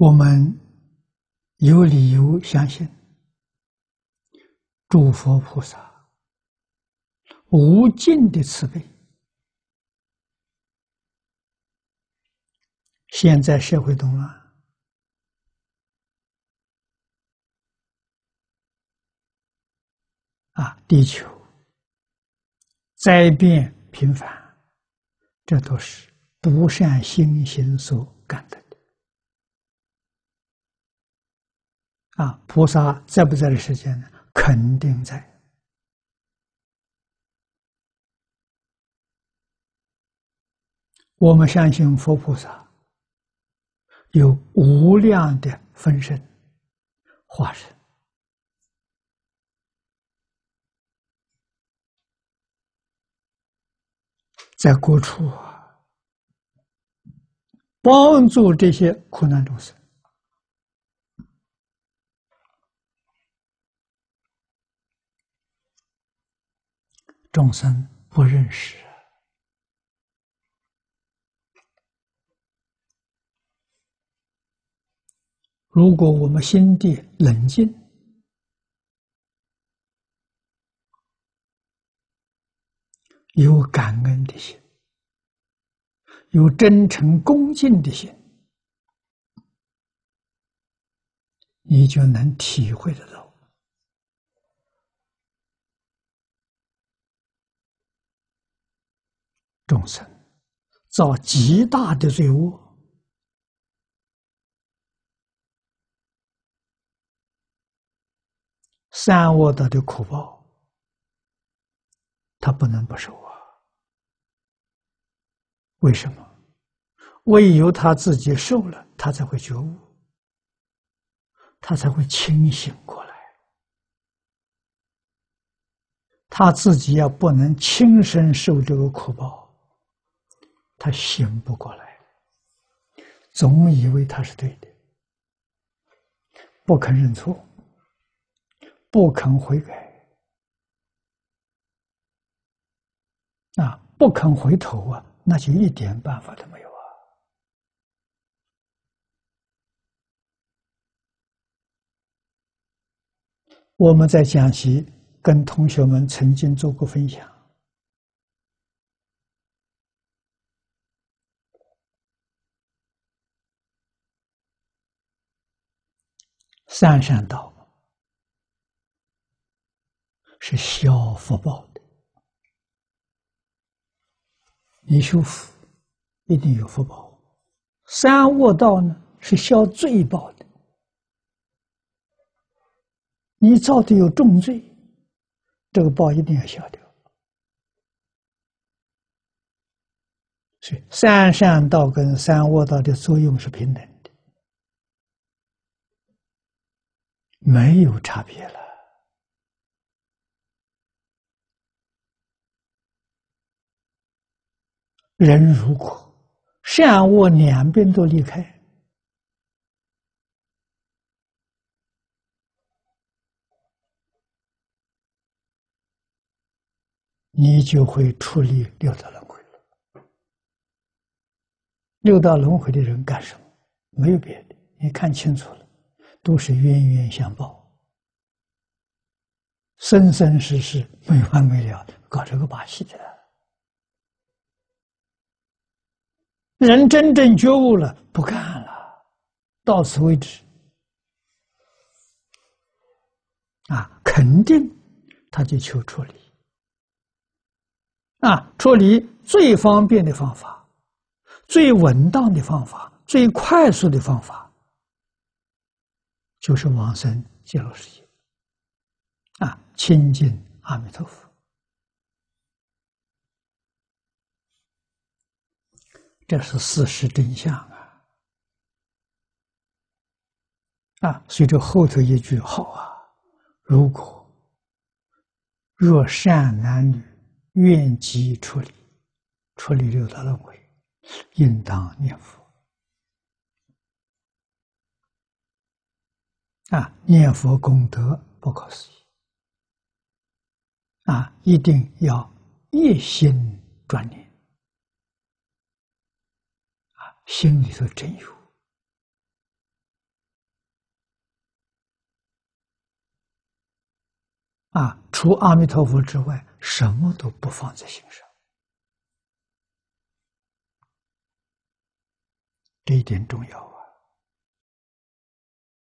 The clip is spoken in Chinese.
我们有理由相信，诸佛菩萨无尽的慈悲。现在社会动乱，啊，地球灾变频繁，这都是不善心行所感的。啊，菩萨在不在的时间呢？肯定在。我们相信佛菩萨有无量的分身化身，在各处，帮助这些苦难众生。众生不认识，如果我们心地冷静，有感恩的心，有真诚恭敬的心，你就能体会得到。众生造极大的罪恶，三恶道的苦报，他不能不受啊！为什么？唯有他自己受了，他才会觉悟，他才会清醒过来。他自己要不能亲身受这个苦报。他醒不过来，总以为他是对的，不肯认错，不肯悔改，啊，不肯回头啊，那就一点办法都没有啊。我们在讲席跟同学们曾经做过分享。三善道是消福报的，你修福一定有福报；三恶道呢是消罪报的，你造的有重罪，这个报一定要消掉。所以三善道跟三恶道的作用是平等。没有差别了。人如果善恶两边都离开，你就会处理六道轮回了。六道轮回的人干什么？没有别的，你看清楚了。都是冤冤相报，生生世世没完没了，搞这个把戏的。人真正觉悟了，不干了，到此为止。啊，肯定他就求处理。啊，处理最方便的方法，最稳当的方法，最快速的方法。就是往生极乐世界，啊，亲近阿弥陀佛，这是事实真相啊！啊，随着后头一句好啊，如果若善男女愿即处理，处理六道轮回，应当念佛。啊念佛功德不可思议。啊一定要一心专念。啊心里头真有。啊除阿弥陀佛之外什么都不放在心上。这一点重要啊。